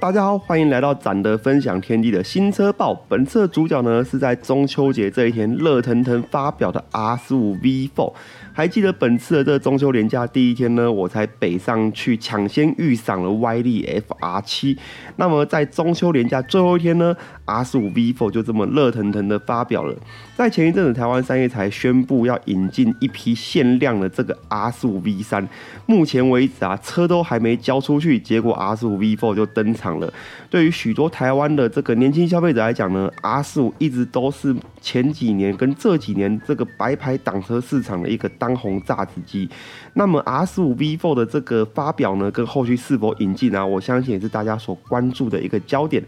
大家好，欢迎来到展德分享天地的新车报。本次的主角呢是在中秋节这一天热腾腾发表的 R 十五 V4。还记得本次的这个中秋连假第一天呢，我才北上去抢先预赏了 YD FR 七。那么在中秋连假最后一天呢，R 十五 V4 就这么热腾腾的发表了。在前一阵子，台湾三叶才宣布要引进一批限量的这个 R 十五 V 三。目前为止啊，车都还没交出去，结果 R 十五 V4 就登场了。对于许多台湾的这个年轻消费者来讲呢，R 十五一直都是前几年跟这几年这个白牌挡车市场的一个当红炸子机。那么 R 十五 V4 的这个发表呢，跟后续是否引进啊，我相信也是大家所关注的一个焦点。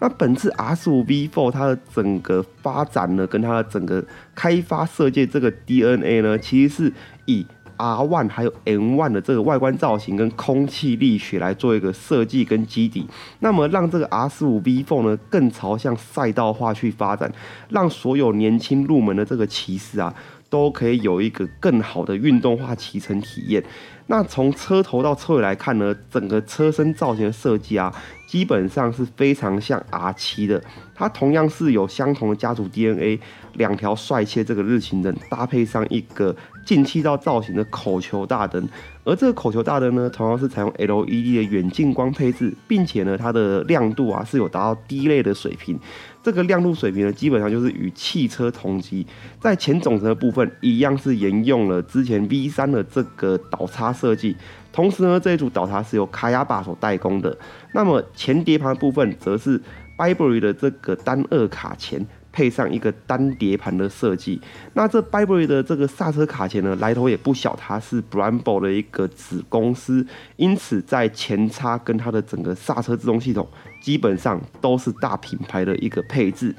那本次 R 十五 V4 它的整个发展呢，跟它的整个开发设计这个 DNA 呢，其实是以 R One 还有 N One 的这个外观造型跟空气力学来做一个设计跟基底，那么让这个 R 十五 V4 呢更朝向赛道化去发展，让所有年轻入门的这个骑士啊，都可以有一个更好的运动化骑乘体验。那从车头到车尾来看呢，整个车身造型的设计啊，基本上是非常像 R 七的。它同样是有相同的家族 DNA，两条帅气这个日行灯，搭配上一个进气道造型的口球大灯。而这个口球大灯呢，同样是采用 LED 的远近光配置，并且呢，它的亮度啊是有达到低类的水平。这个亮度水平呢，基本上就是与汽车同级。在前总成的部分，一样是沿用了之前 V 三的这个导叉设计。同时呢，这一组导叉是由卡亚巴所代工的。那么前碟盘部分，则是 b i b e r y 的这个单二卡钳。配上一个单碟盘的设计，那这 Burberry 的这个刹车卡钳呢，来头也不小，它是 Brembo 的一个子公司，因此在前叉跟它的整个刹车制动系统，基本上都是大品牌的一个配置。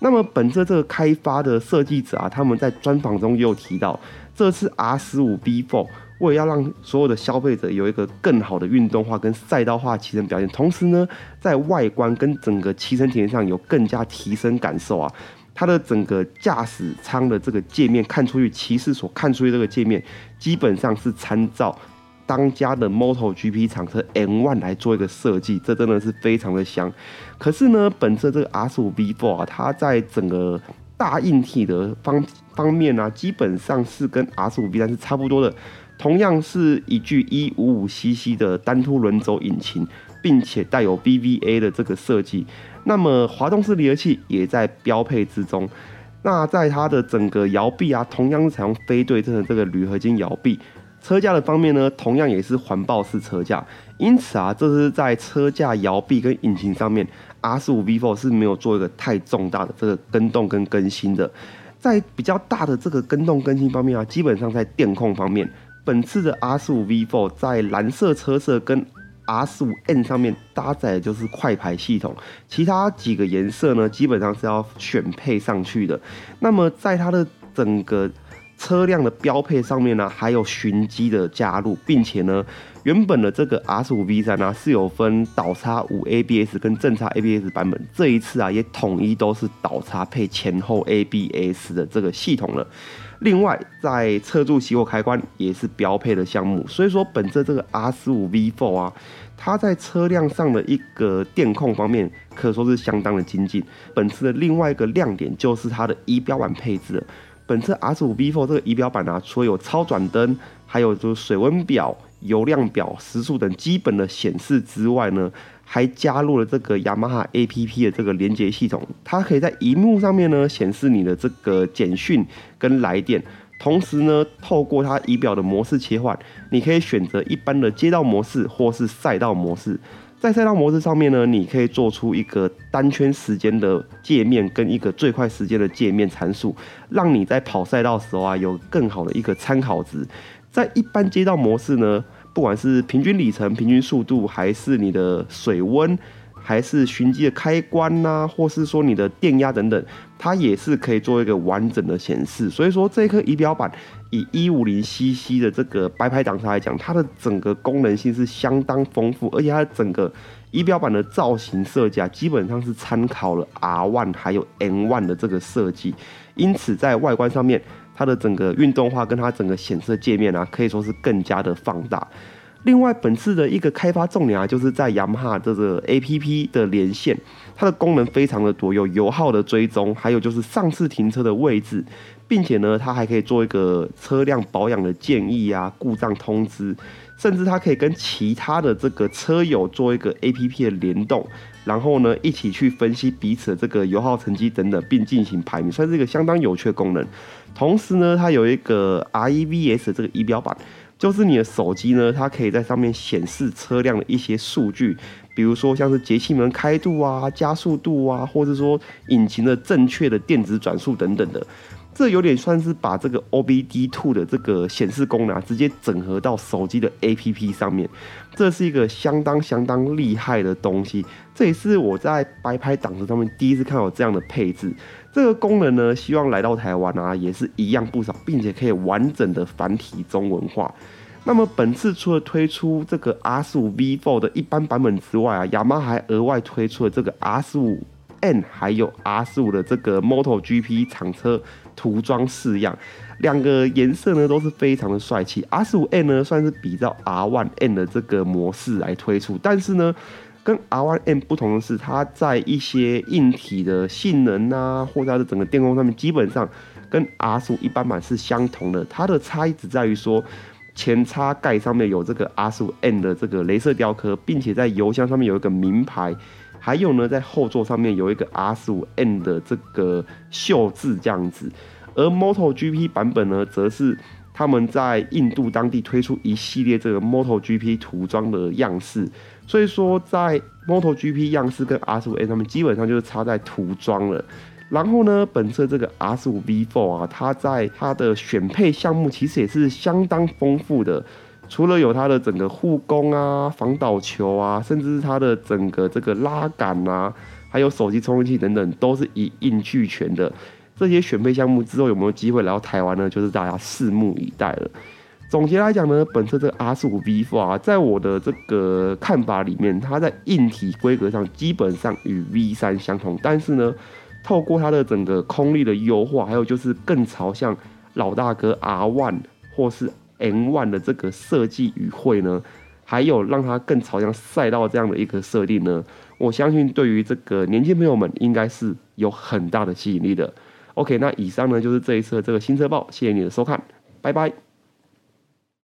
那么本着这个开发的设计者啊，他们在专访中也有提到，这次 R 十五 B4。为了要让所有的消费者有一个更好的运动化跟赛道化骑乘表现，同时呢，在外观跟整个骑乘体验上有更加提升感受啊，它的整个驾驶舱的这个界面看出去，骑士所看出去这个界面，基本上是参照当家的 MotoGP 厂车 M1 来做一个设计，这真的是非常的香。可是呢，本车这个 R15 V4 啊，它在整个大硬体的方方面呢，基本上是跟 R15 V3 是差不多的。同样是一具一五五 cc 的单凸轮轴引擎，并且带有 BVA 的这个设计，那么滑动式离合器也在标配之中。那在它的整个摇臂啊，同样是采用非对称的这个铝合金摇臂。车架的方面呢，同样也是环抱式车架。因此啊，这是在车架摇臂跟引擎上面，R 四五 V Four 是没有做一个太重大的这个跟动跟更新的。在比较大的这个跟动更新方面啊，基本上在电控方面。本次的 R 十五 V4 在蓝色车色跟 R 十五 N 上面搭载的就是快排系统，其他几个颜色呢，基本上是要选配上去的。那么在它的整个车辆的标配上面呢，还有寻迹的加入，并且呢，原本的这个 R 十五 V 三呢是有分倒叉五 ABS 跟正叉 ABS 版本，这一次啊也统一都是倒叉配前后 ABS 的这个系统了。另外，在车柱熄火开关也是标配的项目，所以说本着这个 R 十五 V4 啊，它在车辆上的一个电控方面可说是相当的精进。本次的另外一个亮点就是它的仪表板配置。本次 R 十五 V4 这个仪表板啊，除了有超转灯，还有就是水温表、油量表、时速等基本的显示之外呢。还加入了这个雅马哈 A P P 的这个连接系统，它可以在荧幕上面呢显示你的这个简讯跟来电，同时呢透过它仪表的模式切换，你可以选择一般的街道模式或是赛道模式。在赛道模式上面呢，你可以做出一个单圈时间的界面跟一个最快时间的界面参数，让你在跑赛道时候啊有更好的一个参考值。在一般街道模式呢。不管是平均里程、平均速度，还是你的水温，还是循迹的开关呐，或是说你的电压等等，它也是可以做一个完整的显示。所以说，这颗仪表板以一五零 CC 的这个白牌挡车来讲，它的整个功能性是相当丰富，而且它整个仪表板的造型设计啊，基本上是参考了 R One 还有 N One 的这个设计，因此在外观上面。它的整个运动化跟它整个显示界面啊，可以说是更加的放大。另外，本次的一个开发重点啊，就是在雅马哈这个 A P P 的连线，它的功能非常的多，有油耗的追踪，还有就是上次停车的位置，并且呢，它还可以做一个车辆保养的建议啊，故障通知，甚至它可以跟其他的这个车友做一个 A P P 的联动，然后呢，一起去分析彼此的这个油耗成绩等等，并进行排名，算是一个相当有趣的功能。同时呢，它有一个 R E V S 这个仪表板。就是你的手机呢，它可以在上面显示车辆的一些数据，比如说像是节气门开度啊、加速度啊，或者说引擎的正确的电子转速等等的。这有点算是把这个 OBD2 的这个显示功能直接整合到手机的 APP 上面，这是一个相当相当厉害的东西。这也是我在白牌档子上面第一次看到这样的配置。这个功能呢，希望来到台湾啊，也是一样不少，并且可以完整的繁体中文化。那么本次除了推出这个 R15 V4 的一般版本之外啊，雅马还额外推出了这个 R15。N 还有 R 十五的这个 Moto GP 厂车涂装式样，两个颜色呢都是非常的帅气。R 十五 N 呢算是比较 R One N 的这个模式来推出，但是呢跟 R One N 不同的是，它在一些硬体的性能啊，或者它的整个电控上面，基本上跟 R 十五一般版是相同的。它的差异只在于说前叉盖上面有这个 R 十五 N 的这个镭射雕刻，并且在油箱上面有一个名牌。还有呢，在后座上面有一个 R 十五 N 的这个绣字这样子，而 Moto GP 版本呢，则是他们在印度当地推出一系列这个 Moto GP 涂装的样式，所以说在 Moto GP 样式跟 R 十五 N 他们基本上就是差在涂装了。然后呢，本次这个 R 十五 V4 啊，它在它的选配项目其实也是相当丰富的。除了有它的整个护工啊、防倒球啊，甚至是它的整个这个拉杆啊，还有手机充电器等等，都是一应俱全的。这些选配项目之后有没有机会来到台湾呢？就是大家拭目以待了。总结来讲呢，本车这个 R 十五 V4 啊，在我的这个看法里面，它在硬体规格上基本上与 V 三相同，但是呢，透过它的整个空力的优化，还有就是更朝向老大哥 R One 或是。N One 的这个设计与会呢，还有让它更朝向赛道这样的一个设定呢，我相信对于这个年轻朋友们应该是有很大的吸引力的。OK，那以上呢就是这一次的这个新车报，谢谢你的收看，拜拜。